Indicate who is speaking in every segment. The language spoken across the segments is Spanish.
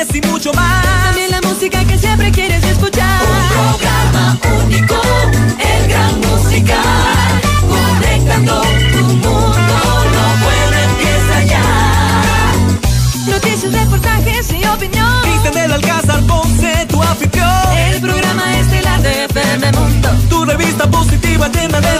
Speaker 1: deportes y mucho más.
Speaker 2: También la música que siempre quieres escuchar.
Speaker 3: Un programa único, el gran musical. Conectando tu mundo, lo bueno empieza ya.
Speaker 2: Noticias, reportajes y opinión.
Speaker 1: Cristian del Alcázar Ponce, tu anfitrión.
Speaker 2: El programa estelar de FM Mundo.
Speaker 1: Tu revista positiva llena de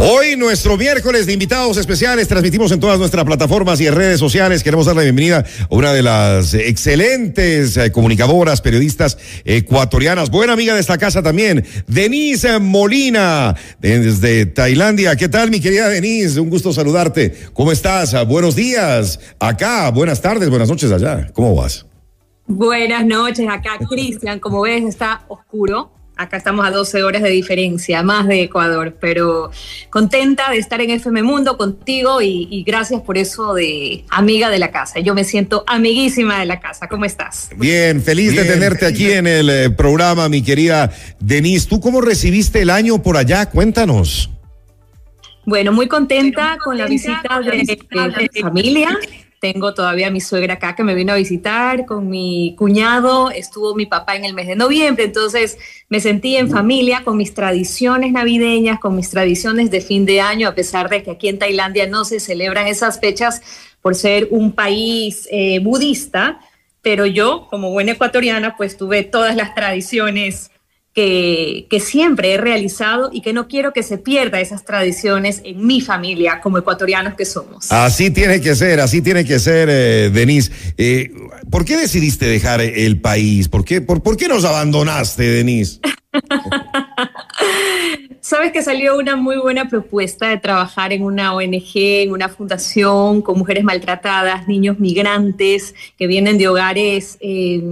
Speaker 4: Hoy, nuestro miércoles de invitados especiales, transmitimos en todas nuestras plataformas y redes sociales. Queremos dar la bienvenida a una de las excelentes eh, comunicadoras, periodistas ecuatorianas, buena amiga de esta casa también, Denise Molina, desde Tailandia. ¿Qué tal, mi querida Denise? Un gusto saludarte. ¿Cómo estás? Buenos días acá, buenas tardes, buenas noches allá. ¿Cómo vas?
Speaker 5: Buenas noches, acá Cristian, como ves está oscuro, acá estamos a 12 horas de diferencia, más de Ecuador, pero contenta de estar en FM Mundo contigo y, y gracias por eso de amiga de la casa, yo me siento amiguísima de la casa, ¿cómo estás?
Speaker 4: Bien, feliz de tenerte aquí en el eh, programa, mi querida Denise. ¿Tú cómo recibiste el año por allá? Cuéntanos.
Speaker 5: Bueno, muy contenta con la visita de, de mi familia. Tengo todavía a mi suegra acá que me vino a visitar con mi cuñado. Estuvo mi papá en el mes de noviembre, entonces me sentí en familia con mis tradiciones navideñas, con mis tradiciones de fin de año, a pesar de que aquí en Tailandia no se celebran esas fechas por ser un país eh, budista. Pero yo, como buena ecuatoriana, pues tuve todas las tradiciones que, que, siempre he realizado y que no quiero que se pierda esas tradiciones en mi familia como ecuatorianos que somos.
Speaker 4: Así tiene que ser, así tiene que ser, eh, Denise. Eh, ¿Por qué decidiste dejar el país? ¿Por qué, por, por qué nos abandonaste, Denise?
Speaker 5: Sabes que salió una muy buena propuesta de trabajar en una ONG, en una fundación con mujeres maltratadas, niños migrantes que vienen de hogares eh,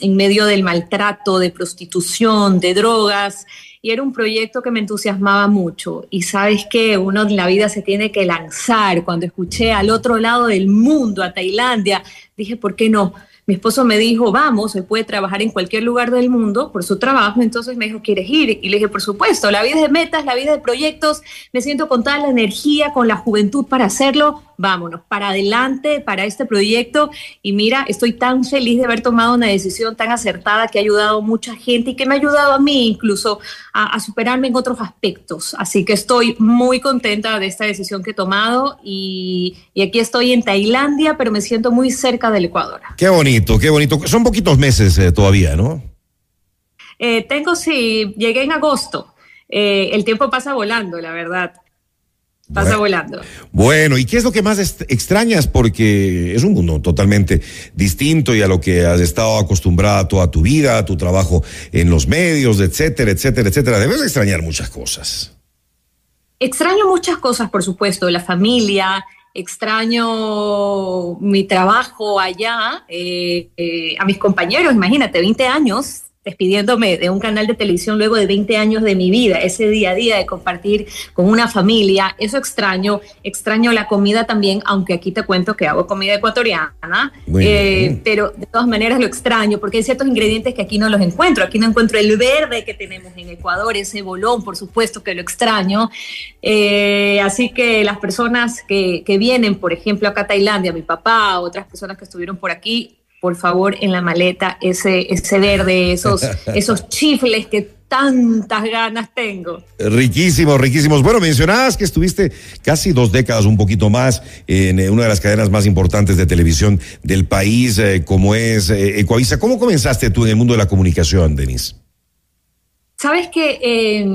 Speaker 5: en medio del maltrato, de prostitución, de drogas. Y era un proyecto que me entusiasmaba mucho. Y sabes que uno en la vida se tiene que lanzar. Cuando escuché al otro lado del mundo, a Tailandia, dije, ¿por qué no? Mi esposo me dijo, vamos, él puede trabajar en cualquier lugar del mundo por su trabajo, entonces me dijo, ¿quieres ir? Y le dije, por supuesto, la vida es de metas, la vida de proyectos, me siento con toda la energía, con la juventud para hacerlo, vámonos, para adelante, para este proyecto. Y mira, estoy tan feliz de haber tomado una decisión tan acertada que ha ayudado a mucha gente y que me ha ayudado a mí incluso a, a superarme en otros aspectos. Así que estoy muy contenta de esta decisión que he tomado y, y aquí estoy en Tailandia, pero me siento muy cerca del Ecuador.
Speaker 4: Qué bonito, qué bonito. Son poquitos meses eh, todavía, ¿no?
Speaker 5: Eh, tengo, sí, llegué en agosto. Eh, el tiempo pasa volando, la verdad. Pasa
Speaker 4: bueno,
Speaker 5: volando.
Speaker 4: Bueno, ¿y qué es lo que más extrañas? Porque es un mundo totalmente distinto y a lo que has estado acostumbrada toda tu vida, a tu trabajo en los medios, etcétera, etcétera, etcétera. Debes extrañar muchas cosas.
Speaker 5: Extraño muchas cosas, por supuesto, la familia, extraño mi trabajo allá, eh, eh, a mis compañeros, imagínate, 20 años despidiéndome de un canal de televisión luego de 20 años de mi vida, ese día a día de compartir con una familia, eso extraño, extraño la comida también, aunque aquí te cuento que hago comida ecuatoriana, eh, pero de todas maneras lo extraño, porque hay ciertos ingredientes que aquí no los encuentro, aquí no encuentro el verde que tenemos en Ecuador, ese bolón, por supuesto que lo extraño, eh, así que las personas que, que vienen, por ejemplo, acá a Tailandia, mi papá, otras personas que estuvieron por aquí, por favor, en la maleta ese, ese verde, esos, esos chifles que tantas ganas tengo.
Speaker 4: Riquísimos, riquísimos. Bueno, mencionabas que estuviste casi dos décadas, un poquito más, en una de las cadenas más importantes de televisión del país, eh, como es eh, Ecuavisa. ¿Cómo comenzaste tú en el mundo de la comunicación, Denise?
Speaker 5: Sabes que, eh,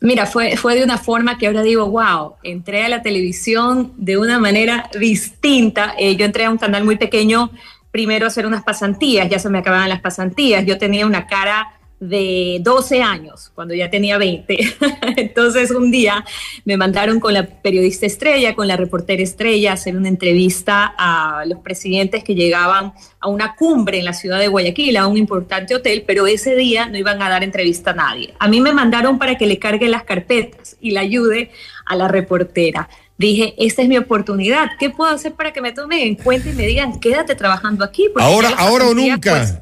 Speaker 5: mira, fue, fue de una forma que ahora digo, wow, entré a la televisión de una manera distinta. Eh, yo entré a un canal muy pequeño primero hacer unas pasantías, ya se me acababan las pasantías, yo tenía una cara de 12 años, cuando ya tenía 20. Entonces un día me mandaron con la periodista estrella, con la reportera estrella, a hacer una entrevista a los presidentes que llegaban a una cumbre en la ciudad de Guayaquil, a un importante hotel, pero ese día no iban a dar entrevista a nadie. A mí me mandaron para que le cargue las carpetas y le ayude a la reportera. Dije, esta es mi oportunidad. ¿Qué puedo hacer para que me tomen en cuenta y me digan, quédate trabajando aquí?
Speaker 4: ahora, ahora o nunca.
Speaker 5: Pues,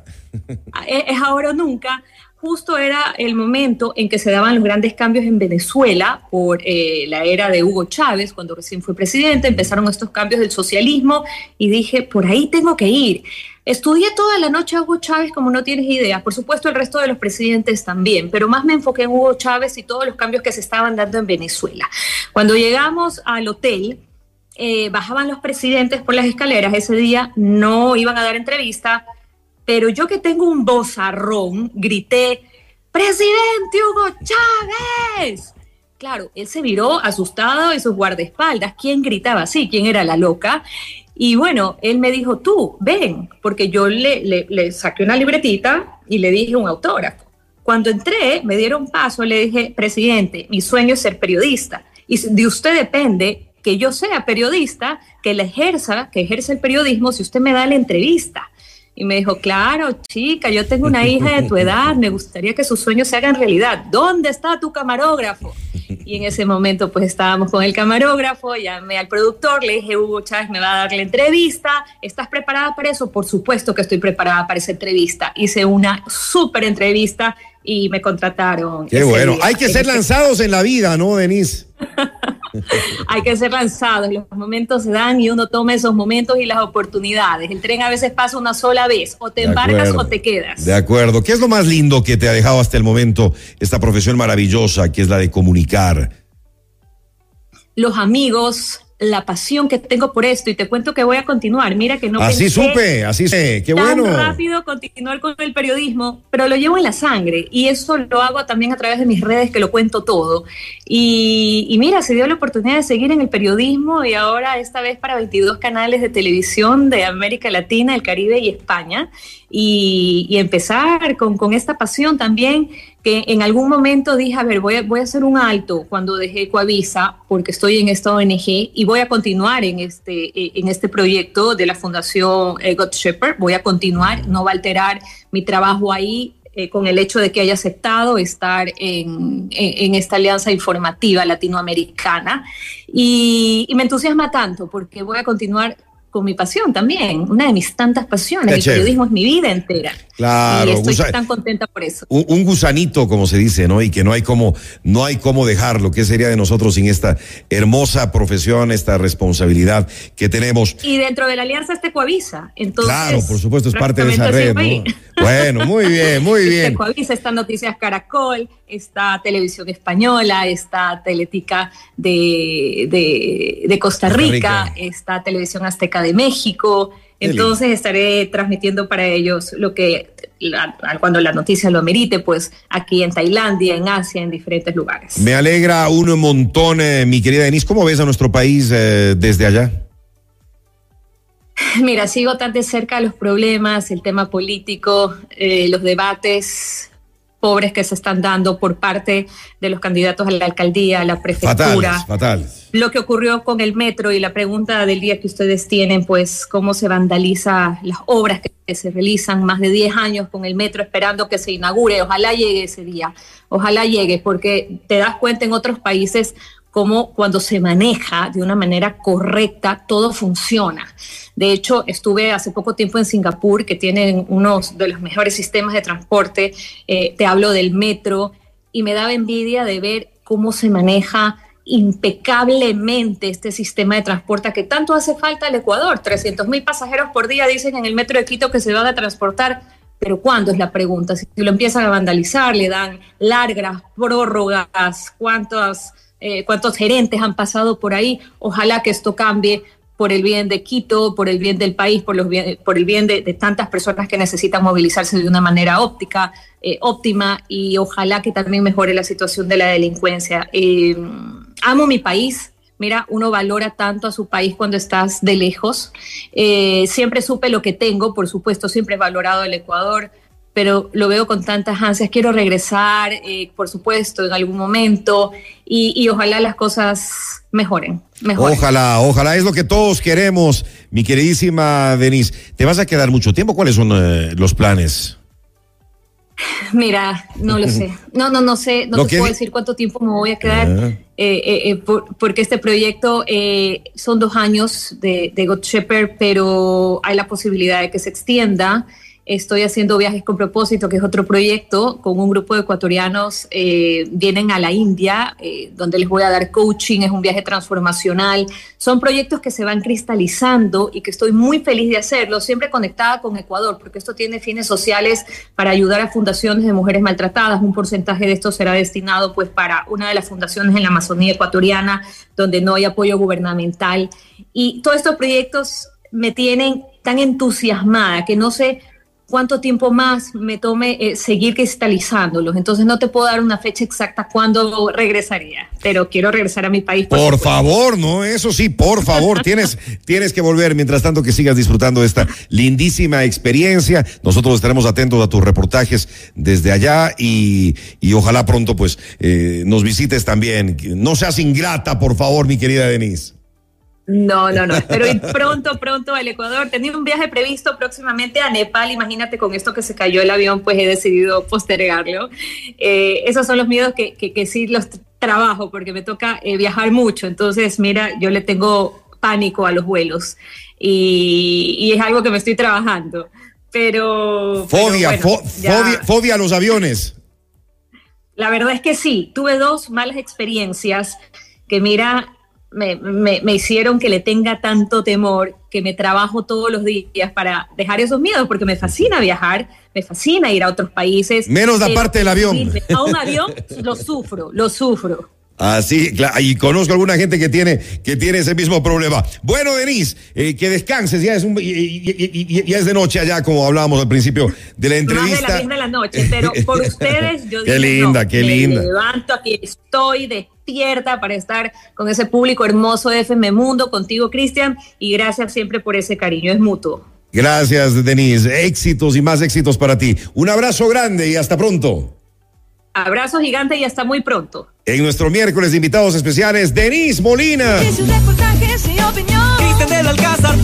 Speaker 5: es ahora o nunca justo era el momento en que se daban los grandes cambios en Venezuela por eh, la era de Hugo Chávez, cuando recién fue presidente, empezaron estos cambios del socialismo y dije, por ahí tengo que ir. Estudié toda la noche a Hugo Chávez como no tienes idea, por supuesto el resto de los presidentes también, pero más me enfoqué en Hugo Chávez y todos los cambios que se estaban dando en Venezuela. Cuando llegamos al hotel, eh, bajaban los presidentes por las escaleras, ese día no iban a dar entrevista, pero yo que tengo un bozarrón, grité, presidente Hugo Chávez. Claro, él se miró asustado y sus guardaespaldas. ¿Quién gritaba así? ¿Quién era la loca? Y bueno, él me dijo, tú, ven, porque yo le, saqué una libretita y le dije un autógrafo. Cuando entré, me dieron paso, le dije, presidente, mi sueño es ser periodista. Y de usted depende que yo sea periodista, que la ejerza, que ejerza el periodismo, si usted me da la entrevista. Y me dijo, claro, chica, yo tengo una hija de tu edad, me gustaría que sus sueños se hagan realidad. ¿Dónde está tu camarógrafo? Y en ese momento pues estábamos con el camarógrafo, llamé al productor, le dije, Hugo Chávez me va a dar la entrevista, ¿estás preparada para eso? Por supuesto que estoy preparada para esa entrevista. Hice una súper entrevista y me contrataron.
Speaker 4: Qué bueno, hay que ser lanzados en la vida, ¿no, Denise?
Speaker 5: hay que ser lanzados, los momentos se dan y uno toma esos momentos y las oportunidades. El tren a veces pasa una sola vez, o te embarcas o te quedas.
Speaker 4: De acuerdo. ¿Qué es lo más lindo que te ha dejado hasta el momento esta profesión maravillosa que es la de comunicar?
Speaker 5: Los amigos, la pasión que tengo por esto y te cuento que voy a continuar. Mira que no
Speaker 4: Así supe, así sé, qué
Speaker 5: tan
Speaker 4: bueno.
Speaker 5: rápido continuar con el periodismo, pero lo llevo en la sangre y eso lo hago también a través de mis redes que lo cuento todo. Y, y mira, se dio la oportunidad de seguir en el periodismo y ahora esta vez para 22 canales de televisión de América Latina, el Caribe y España. Y, y empezar con, con esta pasión también que en algún momento dije, a ver, voy a, voy a hacer un alto cuando dejé Coavisa, porque estoy en esta ONG y voy a continuar en este, en este proyecto de la Fundación eh, God Shepherd, voy a continuar, no va a alterar mi trabajo ahí eh, con el hecho de que haya aceptado estar en, en, esta alianza informativa latinoamericana. Y me entusiasma tanto porque voy a continuar con mi pasión también, una de mis tantas pasiones.
Speaker 4: Qué
Speaker 5: el
Speaker 4: chévere.
Speaker 5: periodismo es mi vida entera.
Speaker 4: Claro,
Speaker 5: y estoy tan contenta por eso.
Speaker 4: un, un gusanito, como se dice, ¿no? Y que no hay como, no hay cómo dejarlo. ¿Qué sería de nosotros sin esta hermosa profesión, esta responsabilidad que tenemos?
Speaker 5: Y dentro de la alianza está Coavisa. Entonces,
Speaker 4: claro, por supuesto, es parte de esa red, ¿no? Bueno, muy bien, muy
Speaker 5: Está
Speaker 4: bien.
Speaker 5: Coavisa, está Noticias Caracol, está Televisión Española, está Teletica de, de, de Costa,
Speaker 4: Costa
Speaker 5: Rica,
Speaker 4: Rica.
Speaker 5: está Televisión Azteca de México.
Speaker 4: Qué
Speaker 5: Entonces estaré transmitiendo para ellos lo que la- cuando la noticia lo amerite, pues aquí en Tailandia, en Asia, en diferentes lugares.
Speaker 4: Me alegra un montón, eh, mi querida Denise. ¿Cómo ves a nuestro país eh, desde allá?
Speaker 5: Mira, sigo tan de cerca los problemas, el tema político, eh, los debates pobres que se están dando por parte de los candidatos a la alcaldía, a la prefectura.
Speaker 4: Fatales, fatales.
Speaker 5: Lo que ocurrió con el metro y la pregunta del día que ustedes tienen, pues cómo se vandaliza las obras que, se realizan más de 10 años con el metro esperando que se inaugure. Ojalá llegue ese día, ojalá llegue, porque te das cuenta en otros países cómo cuando se maneja de una manera correcta, todo funciona. De hecho, estuve hace poco tiempo en Singapur, que tienen uno de los mejores sistemas de transporte, eh, te hablo del metro, y me daba envidia de ver cómo se maneja impecablemente este sistema de transporte que tanto hace falta al Ecuador. 300 mil pasajeros por día dicen en el metro de Quito que se van a transportar, pero ¿cuándo es la pregunta? Si lo empiezan a vandalizar, le dan largas prórrogas, ¿cuántos, eh, cuántos gerentes han pasado por ahí? Ojalá que esto cambie por el bien de Quito, por el bien del país, por, los bien, por el bien de, tantas personas que necesitan movilizarse de una manera óptica, eh, óptima y ojalá que también mejore la situación de la delincuencia. Eh, amo mi país. Mira, uno valora tanto a su país cuando estás de lejos. Eh, siempre supe lo que tengo, por supuesto, siempre he valorado el Ecuador, pero lo veo con tantas ansias. Quiero regresar, eh, por supuesto, en algún momento y, y ojalá las cosas mejoren, mejoren.
Speaker 4: Ojalá, ojalá es lo que todos queremos, mi queridísima Denise. ¿Te vas a quedar mucho tiempo? ¿Cuáles son eh, los planes?
Speaker 5: Mira, no lo sé. No, no, no sé. No te
Speaker 4: que
Speaker 5: puedo decir cuánto tiempo me voy a quedar.
Speaker 4: Ah.
Speaker 5: eh, eh, eh, por- porque este proyecto eh, son dos años de, de God Shepherd, pero hay la posibilidad de que se extienda. Estoy haciendo viajes con propósito, que es otro proyecto, con un grupo de ecuatorianos. eh, vienen a la India, eh, donde les voy a dar coaching, es un viaje transformacional. Son proyectos que se van cristalizando y que estoy muy feliz de hacerlo, siempre conectada con Ecuador, porque esto tiene fines sociales para ayudar a fundaciones de mujeres maltratadas. Un porcentaje de esto será destinado pues para una de las fundaciones en la Amazonía ecuatoriana, donde no hay apoyo gubernamental. Y todos estos proyectos me tienen tan entusiasmada que no sé cuánto tiempo más me tome eh, seguir cristalizándolos. Entonces no te puedo dar una fecha exacta cuándo regresaría, pero quiero regresar a mi país.
Speaker 4: Por favor, no, eso sí, por favor, tienes, tienes que volver. Mientras tanto, que sigas disfrutando de esta lindísima experiencia. Nosotros estaremos atentos a tus reportajes desde allá y, y ojalá pronto, pues, eh, nos visites también. No seas ingrata, por favor, mi querida Denise.
Speaker 5: No, no, no. Pero ir pronto, pronto al Ecuador. Tenía un viaje previsto próximamente a Nepal. Imagínate con esto que se cayó el avión, pues he decidido postergarlo. Eh, esos son los miedos que, que, que sí los trabajo porque me toca eh, viajar mucho. Entonces, mira, yo le tengo pánico a los vuelos y, y es algo que me estoy trabajando. Pero. pero
Speaker 4: Fobia,
Speaker 5: bueno,
Speaker 4: fo-
Speaker 5: ya-
Speaker 4: fobia, fobia a los aviones.
Speaker 5: La verdad es que sí, tuve dos malas experiencias que mira, me, me- me hicieron que le tenga tanto temor, que me trabajo todos los días para dejar esos miedos, porque me fascina viajar, me fascina ir a otros países.
Speaker 4: Menos la parte del avión.
Speaker 5: irme A un avión lo sufro, lo sufro.
Speaker 4: Así, y conozco alguna gente que tiene, que tiene ese mismo problema. Bueno, Denise, eh, que descanses, ya es, un, y- y- y- y- ya es de noche allá, como hablábamos al principio de la
Speaker 5: Más de
Speaker 4: entrevista.
Speaker 5: 10 de la noche, pero por ustedes yo
Speaker 4: Qué
Speaker 5: dije,
Speaker 4: linda,
Speaker 5: no,
Speaker 4: qué
Speaker 5: me
Speaker 4: linda.
Speaker 5: levanto, aquí estoy despierta para estar con ese público hermoso de FM Mundo, contigo, Cristian, y gracias siempre por ese cariño, es mutuo.
Speaker 4: Gracias, Denise. Éxitos y más éxitos para ti. Un abrazo grande y hasta pronto.
Speaker 5: Abrazo gigante y hasta muy pronto.
Speaker 4: En nuestro miércoles de invitados especiales, Denise Molina.
Speaker 2: Noticias, reportajes y opinión.
Speaker 1: Cristian del Alcázar.